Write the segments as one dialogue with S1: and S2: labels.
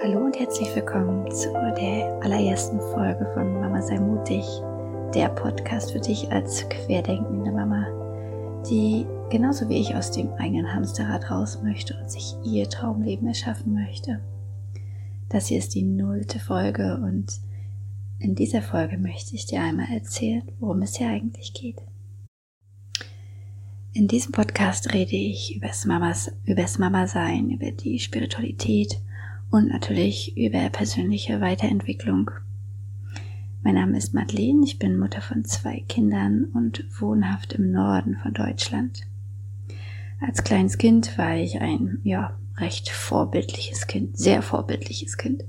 S1: Hallo und herzlich willkommen zu der allerersten Folge von Mama sei mutig, der Podcast für dich als querdenkende Mama, die genauso wie ich aus dem eigenen Hamsterrad raus möchte und sich ihr Traumleben erschaffen möchte. Das hier ist die nullte Folge und in dieser Folge möchte ich dir einmal erzählen, worum es hier eigentlich geht. In diesem Podcast rede ich über das Mama sein, über die Spiritualität und natürlich über persönliche Weiterentwicklung. Mein Name ist Madeleine, ich bin Mutter von zwei Kindern und wohnhaft im Norden von Deutschland. Als kleines Kind war ich ein, ja, recht vorbildliches Kind, sehr vorbildliches Kind.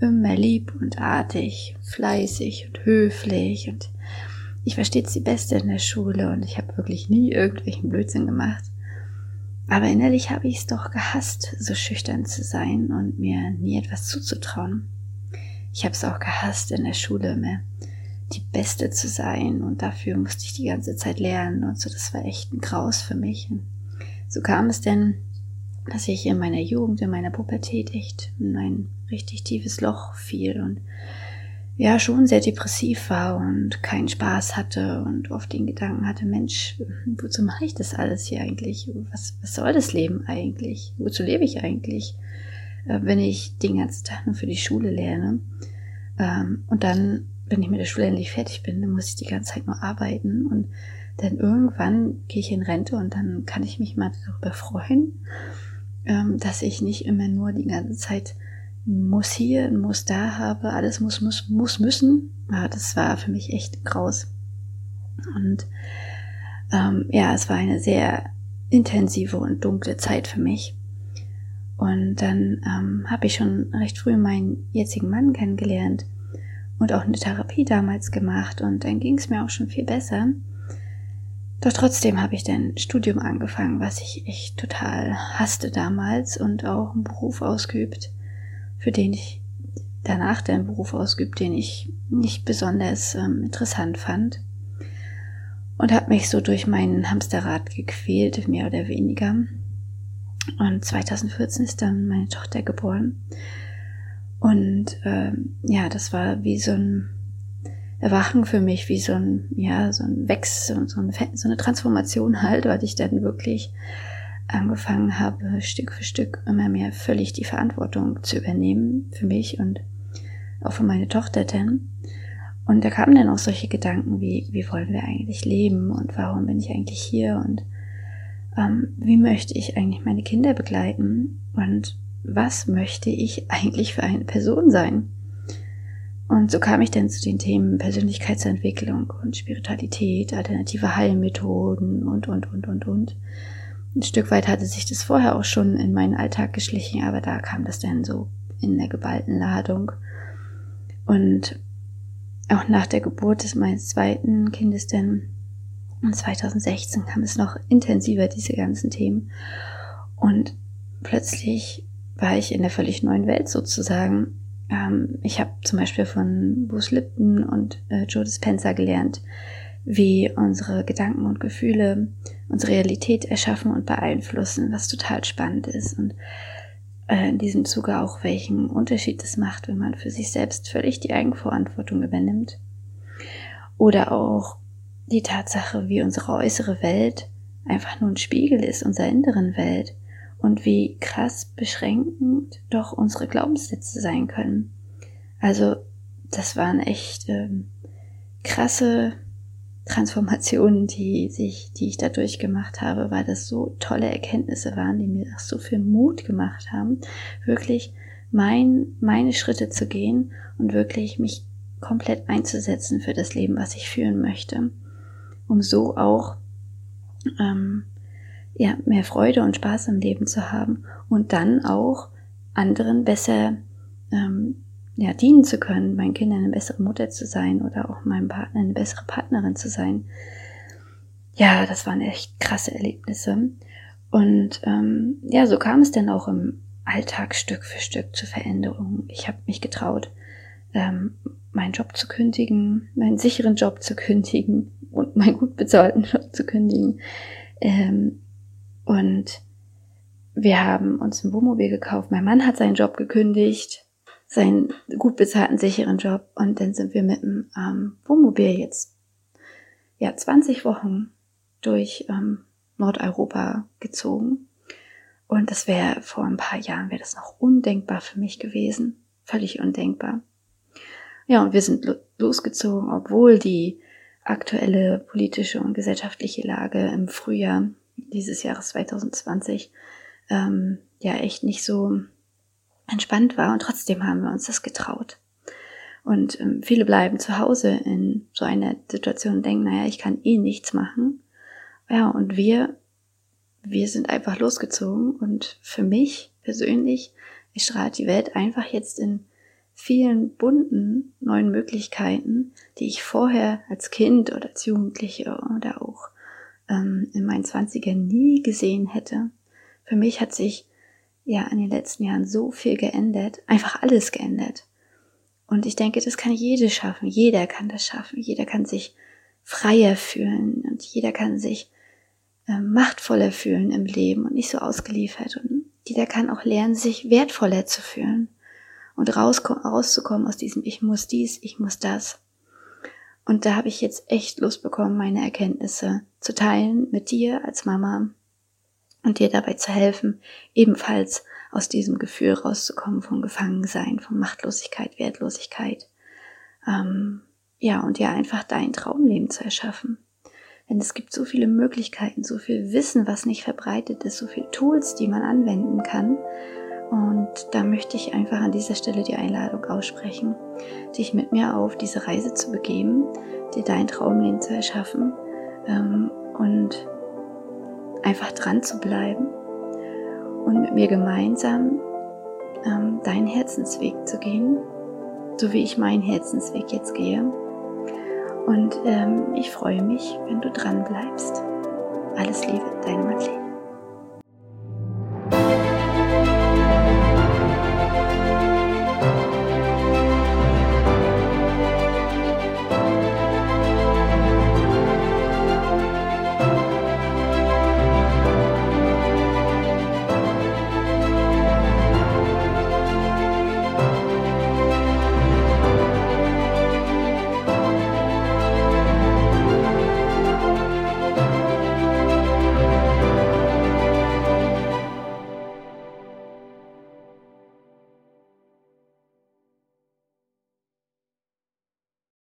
S1: Immer lieb und artig, fleißig und höflich und ich war stets die Beste in der Schule und ich habe wirklich nie irgendwelchen Blödsinn gemacht. Aber innerlich habe ich es doch gehasst, so schüchtern zu sein und mir nie etwas zuzutrauen. Ich habe es auch gehasst, in der Schule mehr die Beste zu sein und dafür musste ich die ganze Zeit lernen und so. Das war echt ein Graus für mich. Und so kam es denn, dass ich in meiner Jugend, in meiner Pubertät echt in ein richtig tiefes Loch fiel und ja schon sehr depressiv war und keinen Spaß hatte und oft den Gedanken hatte, Mensch, wozu mache ich das alles hier eigentlich? Was, was soll das Leben eigentlich? Wozu lebe ich eigentlich, äh, wenn ich den ganzen Tag nur für die Schule lerne? Ähm, und dann, wenn ich mit der Schule endlich fertig bin, dann muss ich die ganze Zeit nur arbeiten und dann irgendwann gehe ich in Rente und dann kann ich mich mal darüber freuen, ähm, dass ich nicht immer nur die ganze Zeit muss hier, muss da habe, alles muss, muss, muss, müssen. Ja, das war für mich echt graus. Und ähm, ja, es war eine sehr intensive und dunkle Zeit für mich. Und dann ähm, habe ich schon recht früh meinen jetzigen Mann kennengelernt und auch eine Therapie damals gemacht und dann ging es mir auch schon viel besser. Doch trotzdem habe ich dann Studium angefangen, was ich echt total hasste damals und auch einen Beruf ausgeübt, für den ich danach den Beruf ausgeübt, den ich nicht besonders ähm, interessant fand. Und habe mich so durch meinen Hamsterrad gequält, mehr oder weniger. Und 2014 ist dann meine Tochter geboren. Und ähm, ja, das war wie so ein Erwachen für mich, wie so ein, ja, so ein Wechsel, so, ein, so eine Transformation halt, weil ich dann wirklich angefangen habe, Stück für Stück immer mehr völlig die Verantwortung zu übernehmen für mich und auch für meine Tochter denn. Und da kamen dann auch solche Gedanken wie, wie wollen wir eigentlich leben und warum bin ich eigentlich hier und ähm, wie möchte ich eigentlich meine Kinder begleiten und was möchte ich eigentlich für eine Person sein? Und so kam ich dann zu den Themen Persönlichkeitsentwicklung und Spiritualität, alternative Heilmethoden und, und, und, und, und. Ein Stück weit hatte sich das vorher auch schon in meinen Alltag geschlichen, aber da kam das dann so in der geballten Ladung. Und auch nach der Geburt des meines zweiten Kindes dann 2016 kam es noch intensiver, diese ganzen Themen. Und plötzlich war ich in der völlig neuen Welt sozusagen. Ähm, ich habe zum Beispiel von Bruce Lipton und äh, Joe Dispenza gelernt, wie unsere Gedanken und Gefühle unsere Realität erschaffen und beeinflussen, was total spannend ist und äh, in diesem Zuge auch welchen Unterschied es macht, wenn man für sich selbst völlig die Eigenverantwortung übernimmt. Oder auch die Tatsache, wie unsere äußere Welt einfach nur ein Spiegel ist unserer inneren Welt und wie krass beschränkend doch unsere Glaubenssätze sein können. Also das waren echt ähm, krasse Transformationen, die sich, die ich da durchgemacht habe, weil das so tolle Erkenntnisse waren, die mir auch so viel Mut gemacht haben, wirklich mein, meine Schritte zu gehen und wirklich mich komplett einzusetzen für das Leben, was ich führen möchte, um so auch ähm, ja, mehr Freude und Spaß im Leben zu haben und dann auch anderen besser ähm, ja, dienen zu können, meinen Kindern eine bessere Mutter zu sein oder auch meinem Partner eine bessere Partnerin zu sein. Ja, das waren echt krasse Erlebnisse. Und ähm, ja, so kam es dann auch im Alltag Stück für Stück zur Veränderung. Ich habe mich getraut, ähm, meinen Job zu kündigen, meinen sicheren Job zu kündigen und meinen gut bezahlten Job zu kündigen. Ähm, und wir haben uns ein Wohnmobil gekauft. Mein Mann hat seinen Job gekündigt, seinen gut bezahlten, sicheren Job. Und dann sind wir mit dem ähm, Wohnmobil jetzt ja 20 Wochen durch ähm, Nordeuropa gezogen. Und das wäre vor ein paar Jahren wäre das noch undenkbar für mich gewesen. Völlig undenkbar. Ja, und wir sind losgezogen, obwohl die aktuelle politische und gesellschaftliche Lage im Frühjahr dieses Jahres 2020 ähm, ja echt nicht so entspannt war und trotzdem haben wir uns das getraut. Und ähm, viele bleiben zu Hause in so einer Situation und denken, naja, ich kann eh nichts machen. Ja, und wir, wir sind einfach losgezogen und für mich persönlich strahlt die Welt einfach jetzt in vielen bunten neuen Möglichkeiten, die ich vorher als Kind oder als Jugendliche oder auch ähm, in meinen Zwanzigern nie gesehen hätte. Für mich hat sich ja in den letzten Jahren so viel geändert, einfach alles geändert. Und ich denke, das kann jede schaffen. Jeder kann das schaffen. Jeder kann sich freier fühlen und jeder kann sich äh, machtvoller fühlen im Leben und nicht so ausgeliefert. Und jeder kann auch lernen, sich wertvoller zu fühlen und raus, rauszukommen aus diesem Ich muss dies, ich muss das. Und da habe ich jetzt echt Lust bekommen, meine Erkenntnisse zu teilen mit dir als Mama und dir dabei zu helfen, ebenfalls aus diesem Gefühl rauszukommen vom Gefangensein, von Machtlosigkeit, Wertlosigkeit. Ähm, ja, und dir einfach dein Traumleben zu erschaffen. Denn es gibt so viele Möglichkeiten, so viel Wissen, was nicht verbreitet ist, so viele Tools, die man anwenden kann. Und da möchte ich einfach an dieser Stelle die Einladung aussprechen, dich mit mir auf diese Reise zu begeben, dir dein Traumleben zu erschaffen ähm, und einfach dran zu bleiben und mit mir gemeinsam ähm, deinen Herzensweg zu gehen, so wie ich meinen Herzensweg jetzt gehe. Und ähm, ich freue mich, wenn du dran bleibst. Alles Liebe, deine Madeleine.